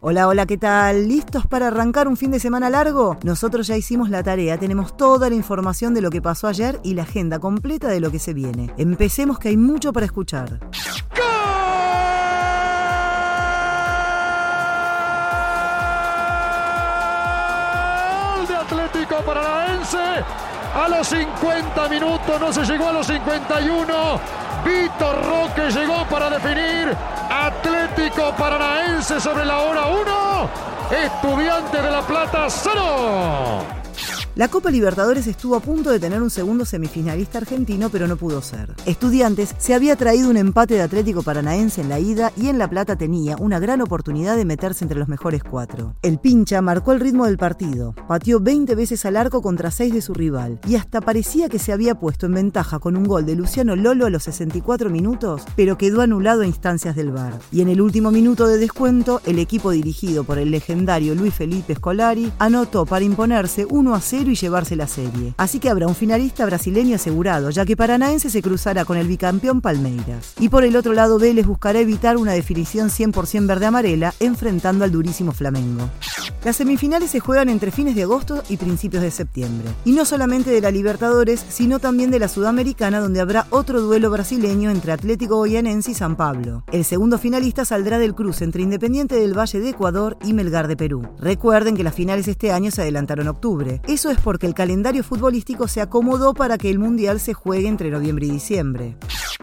Hola, hola, ¿qué tal? ¿Listos para arrancar un fin de semana largo? Nosotros ya hicimos la tarea, tenemos toda la información de lo que pasó ayer y la agenda completa de lo que se viene. Empecemos que hay mucho para escuchar. ¡Gol de Atlético Paranaense! A los 50 minutos, no se llegó a los 51. Víctor Roque llegó para definir Atlético Paranaense sobre la hora 1. Estudiante de La Plata 0. La Copa Libertadores estuvo a punto de tener un segundo semifinalista argentino, pero no pudo ser. Estudiantes se había traído un empate de Atlético Paranaense en la ida y en La Plata tenía una gran oportunidad de meterse entre los mejores cuatro. El pincha marcó el ritmo del partido, pateó 20 veces al arco contra 6 de su rival y hasta parecía que se había puesto en ventaja con un gol de Luciano Lolo a los 64 minutos, pero quedó anulado a instancias del VAR. Y en el último minuto de descuento, el equipo dirigido por el legendario Luis Felipe Scolari anotó para imponerse 1 a 0 y llevarse la serie. Así que habrá un finalista brasileño asegurado, ya que Paranaense se cruzará con el bicampeón Palmeiras. Y por el otro lado, Vélez buscará evitar una definición 100% verde-amarela, enfrentando al durísimo Flamengo. Las semifinales se juegan entre fines de agosto y principios de septiembre. Y no solamente de la Libertadores, sino también de la Sudamericana, donde habrá otro duelo brasileño entre Atlético Goianense y San Pablo. El segundo finalista saldrá del cruce entre Independiente del Valle de Ecuador y Melgar de Perú. Recuerden que las finales este año se adelantaron en octubre. Eso es porque el calendario futbolístico se acomodó para que el Mundial se juegue entre noviembre y diciembre.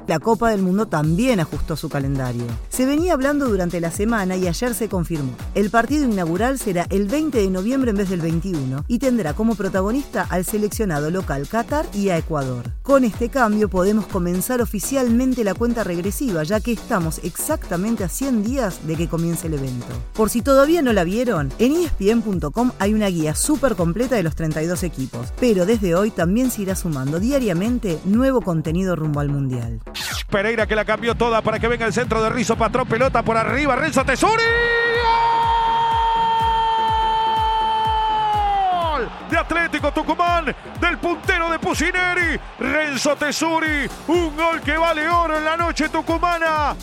La Copa del Mundo también ajustó su calendario. Se venía hablando durante la semana y ayer se confirmó. El partido inaugural será el 20 de noviembre en vez del 21 y tendrá como protagonista al seleccionado local Qatar y a Ecuador. Con este cambio podemos comenzar oficialmente la cuenta regresiva ya que estamos exactamente a 100 días de que comience el evento. Por si todavía no la vieron, en espn.com hay una guía súper completa de los 32 equipos, pero desde hoy también se irá sumando diariamente nuevo contenido rumbo al Mundial. Pereira que la cambió toda para que venga el centro de Rizo Patrón, pelota por arriba, Renzo Tesuri. ¡Gol! De Atlético Tucumán, del puntero de Pusineri, Renzo Tesuri, un gol que vale oro en la noche tucumana.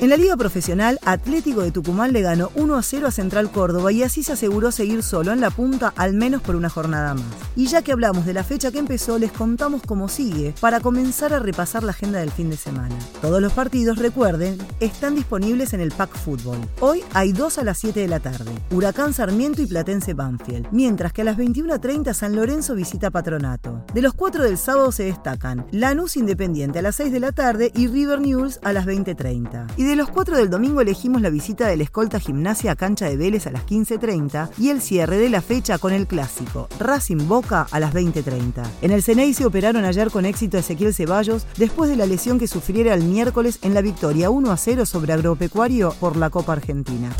En la Liga Profesional, Atlético de Tucumán le ganó 1 a 0 a Central Córdoba y así se aseguró seguir solo en la punta al menos por una jornada más. Y ya que hablamos de la fecha que empezó, les contamos cómo sigue para comenzar a repasar la agenda del fin de semana. Todos los partidos, recuerden, están disponibles en el Pack Fútbol. Hoy hay dos a las 7 de la tarde, Huracán Sarmiento y Platense Banfield, mientras que a las 21.30 San Lorenzo visita Patronato. De los cuatro del sábado se destacan Lanús Independiente a las 6 de la tarde y River News a las 20.30. Y de los cuatro del domingo elegimos la visita del escolta gimnasia a cancha de Vélez a las 15.30 y el cierre de la fecha con el clásico Racing Boca a las 20.30. En el Ceney se operaron ayer con éxito a Ezequiel Ceballos después de la lesión que sufriera el miércoles en la victoria 1 a 0 sobre Agropecuario por la Copa Argentina.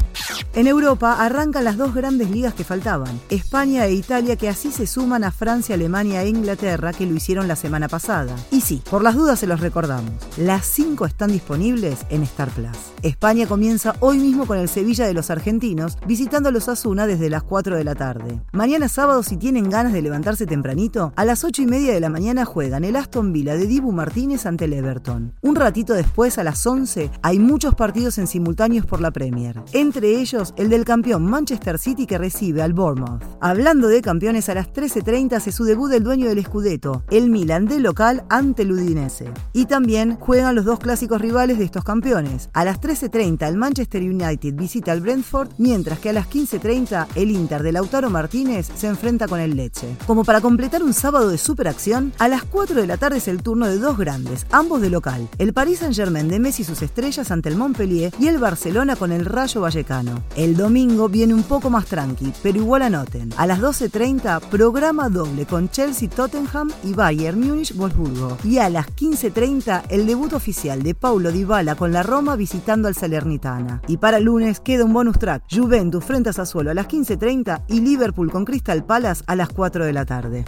En Europa arrancan las dos grandes ligas que faltaban, España e Italia que así se suman a Francia, Alemania e Inglaterra que lo hicieron la semana pasada. Y sí, por las dudas se los recordamos, las cinco están disponibles en Star Plus. España comienza hoy mismo con el Sevilla de los argentinos, visitando los Asuna desde las 4 de la tarde. Mañana sábado, si tienen ganas de levantarse tempranito, a las 8 y media de la mañana juegan el Aston Villa de Dibu Martínez ante el Everton. Un ratito después, a las 11, hay muchos partidos en simultáneos por la Premier. Entre ellos, el del campeón Manchester City que recibe al Bournemouth. Hablando de campeones, a las 13.30 hace su debut el dueño del Scudetto, el Milan de local ante el Udinese. Y también juegan los dos clásicos rivales de estos campeones. A las 13.30 el Manchester United visita al Brentford, mientras que a las 15.30 el Inter de Lautaro Martínez se enfrenta con el Leche. Como para completar un sábado de superacción, a las 4 de la tarde es el turno de dos grandes, ambos de local. El Paris Saint-Germain de Messi y sus estrellas ante el Montpellier y el Barcelona con el Rayo Vallecano. El domingo viene un poco más tranqui, pero igual anoten. A las 12.30 programa doble con Chelsea Tottenham y Bayern Múnich Wolfsburgo. Y a las 15.30 el debut oficial de Paulo Dybala con la Roma visitando al Salernitana. Y para lunes queda un bonus track, Juventus frente a Sassuolo a las 15.30 y Liverpool con Crystal Palace a las 4 de la tarde.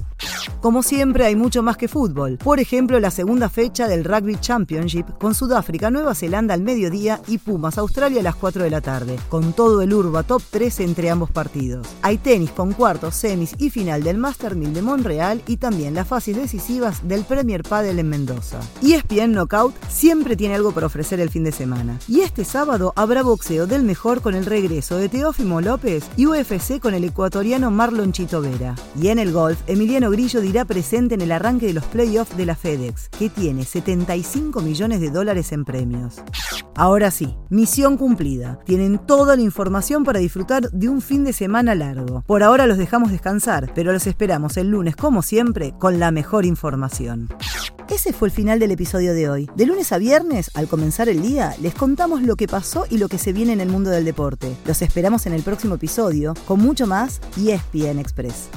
Como siempre hay mucho más que fútbol. Por ejemplo, la segunda fecha del Rugby Championship con Sudáfrica, Nueva Zelanda al mediodía y Pumas, Australia a las 4 de la tarde, con todo el Urba top 3 entre ambos partidos. Hay tenis con cuartos, semis y final del Master 1000 de Montreal y también las fases decisivas del Premier Padel en Mendoza. ESPN Knockout siempre tiene algo para ofrecer el fin de semana. Y este sábado habrá boxeo del mejor con el regreso de Teófimo López y UFC con el ecuatoriano Marlon Chito Vera. Y en el golf, Emiliano Grillo dirá presente en el arranque de los playoffs de la FedEx, que tiene 75 millones de dólares en premios. Ahora sí, misión cumplida. Tienen toda la información para disfrutar de un fin de semana largo. Por ahora los dejamos descansar, pero los esperamos el lunes, como siempre, con la mejor información. Ese fue el final del episodio de hoy. De lunes a viernes, al comenzar el día, les contamos lo que pasó y lo que se viene en el mundo del deporte. Los esperamos en el próximo episodio con mucho más y ESPN Express.